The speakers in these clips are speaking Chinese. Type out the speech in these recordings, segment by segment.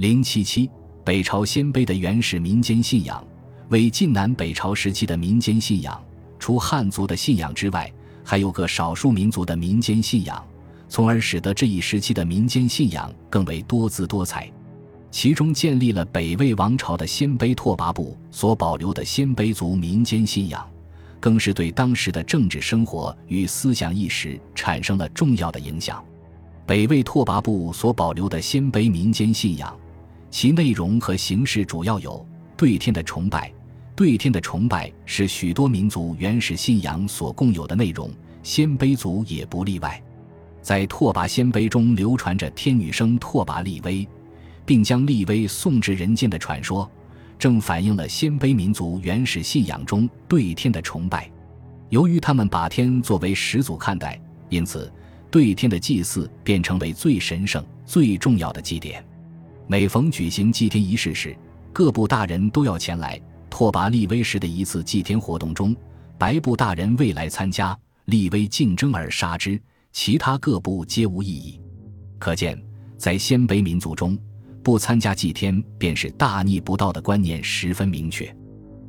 零七七，北朝鲜卑的原始民间信仰为晋南北朝时期的民间信仰，除汉族的信仰之外，还有个少数民族的民间信仰，从而使得这一时期的民间信仰更为多姿多彩。其中建立了北魏王朝的鲜卑拓跋部所保留的鲜卑族民间信仰，更是对当时的政治生活与思想意识产生了重要的影响。北魏拓跋部所保留的鲜卑民间信仰。其内容和形式主要有对天的崇拜，对天的崇拜是许多民族原始信仰所共有的内容，鲜卑族也不例外。在拓跋鲜卑中流传着天女生拓跋力微，并将力微送至人间的传说，正反映了鲜卑民族原始信仰中对天的崇拜。由于他们把天作为始祖看待，因此对天的祭祀便成为最神圣、最重要的祭典。每逢举行祭天仪式时，各部大人都要前来。拓跋力微时的一次祭天活动中，白部大人未来参加，力微竞争而杀之，其他各部皆无异议。可见，在鲜卑民族中，不参加祭天便是大逆不道的观念十分明确。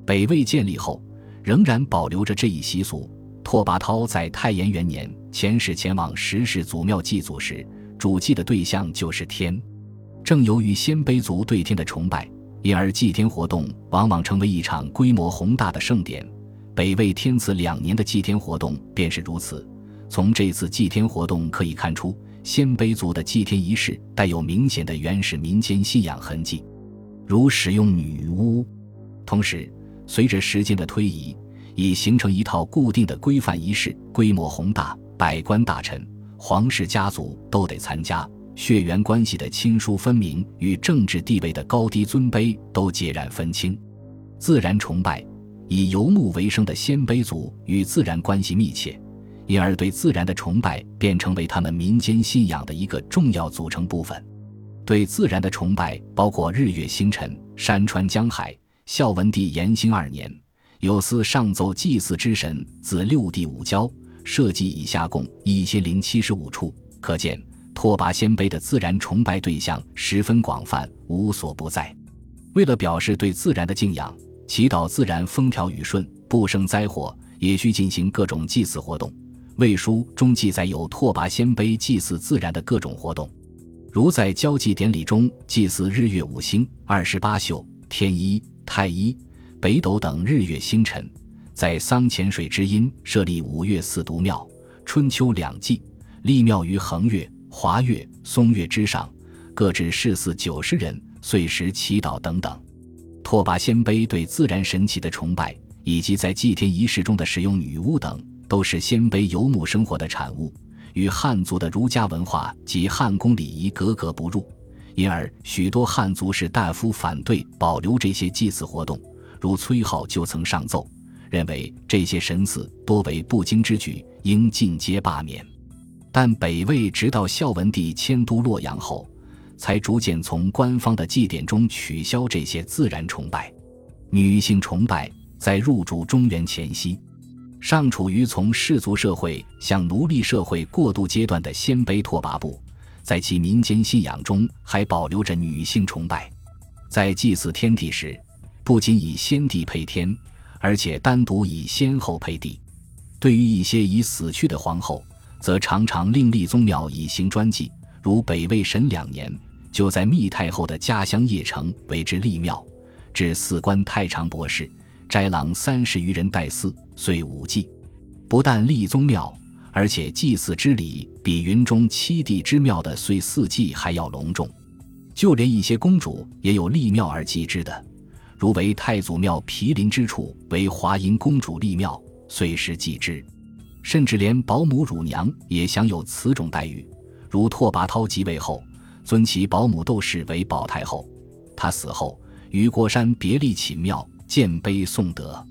北魏建立后，仍然保留着这一习俗。拓跋焘在太延元年遣使前往石氏祖庙祭祖时，主祭的对象就是天。正由于鲜卑族对天的崇拜，因而祭天活动往往成为一场规模宏大的盛典。北魏天赐两年的祭天活动便是如此。从这次祭天活动可以看出，鲜卑族的祭天仪式带有明显的原始民间信仰痕迹，如使用女巫。同时，随着时间的推移，已形成一套固定的规范仪式，规模宏大，百官大臣、皇室家族都得参加。血缘关系的亲疏分明与政治地位的高低尊卑都截然分清。自然崇拜，以游牧为生的鲜卑族与自然关系密切，因而对自然的崇拜便成为他们民间信仰的一个重要组成部分。对自然的崇拜包括日月星辰、山川江海。孝文帝延兴二年，有司上奏祭祀之神自六帝五郊，设计以下共一千零七十五处，可见。拓跋鲜卑的自然崇拜对象十分广泛，无所不在。为了表示对自然的敬仰，祈祷自然风调雨顺、不生灾祸，也需进行各种祭祀活动。魏书中记载有拓跋鲜卑祭祀自然的各种活动，如在交际典礼中祭祀日月五星、二十八宿、天一、太一、北斗等日月星辰；在桑潜水之阴设立五岳四渎庙、春秋两祭，立庙于衡岳。华岳、松岳之上，各置侍祀九十人，岁时祈祷等等。拓跋鲜卑对自然神奇的崇拜，以及在祭天仪式中的使用女巫等，都是鲜卑游牧生活的产物，与汉族的儒家文化及汉宫礼仪格格不入。因而，许多汉族士大夫反对保留这些祭祀活动，如崔颢就曾上奏，认为这些神祀多为不经之举，应尽皆罢免。但北魏直到孝文帝迁都洛阳后，才逐渐从官方的祭典中取消这些自然崇拜。女性崇拜在入主中原前夕，尚处于从氏族社会向奴隶社会过渡阶段的鲜卑拓跋部，在其民间信仰中还保留着女性崇拜。在祭祀天地时，不仅以先帝配天，而且单独以先后配帝。对于一些已死去的皇后，则常常另立宗庙以行专祭，如北魏神两年，就在密太后的家乡邺城为之立庙，至四官太常博士、斋郎三十余人代祀，遂五祭。不但立宗庙，而且祭祀之礼比云中七帝之庙的岁四祭还要隆重。就连一些公主也有立庙而祭之的，如为太祖庙毗邻之处为华阴公主立庙，岁时祭之。甚至连保姆乳娘也享有此种待遇，如拓跋焘即位后，尊其保姆窦氏为保太后；他死后，于国山别立寝庙，建碑颂德。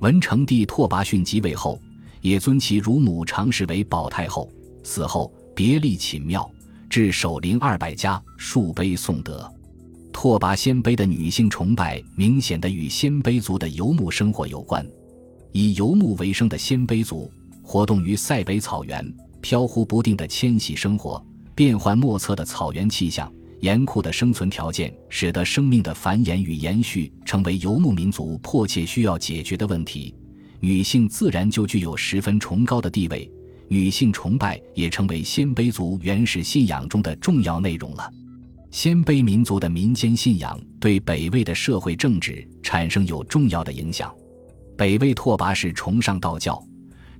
文成帝拓跋浚即位后，也尊其乳母常氏为保太后，死后别立寝庙，至守陵二百家，数碑颂德。拓跋鲜卑的女性崇拜明显的与鲜卑族的游牧生活有关，以游牧为生的鲜卑族。活动于塞北草原，飘忽不定的迁徙生活，变幻莫测的草原气象，严酷的生存条件使得生命的繁衍与延续成为游牧民族迫切需要解决的问题，女性自然就具有十分崇高的地位。女性崇拜也成为鲜卑族原始信仰中的重要内容了。鲜卑民族的民间信仰对北魏的社会政治产生有重要的影响。北魏拓跋氏崇尚道教，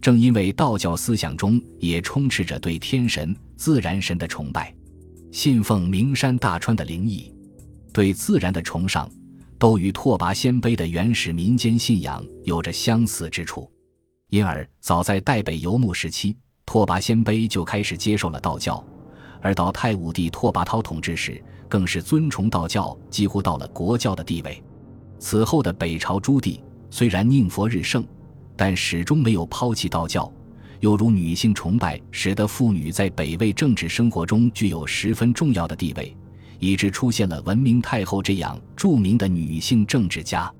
正因为道教思想中也充斥着对天神、自然神的崇拜，信奉名山大川的灵异，对自然的崇尚，都与拓跋鲜卑的原始民间信仰有着相似之处。因而，早在代北游牧时期，拓跋鲜卑就开始接受了道教；而到太武帝拓跋焘统治时，更是尊崇道教，几乎到了国教的地位。此后的北朝诸帝虽然宁佛日盛，但始终没有抛弃道教。又如女性崇拜，使得妇女在北魏政治生活中具有十分重要的地位，以致出现了文明太后这样著名的女性政治家。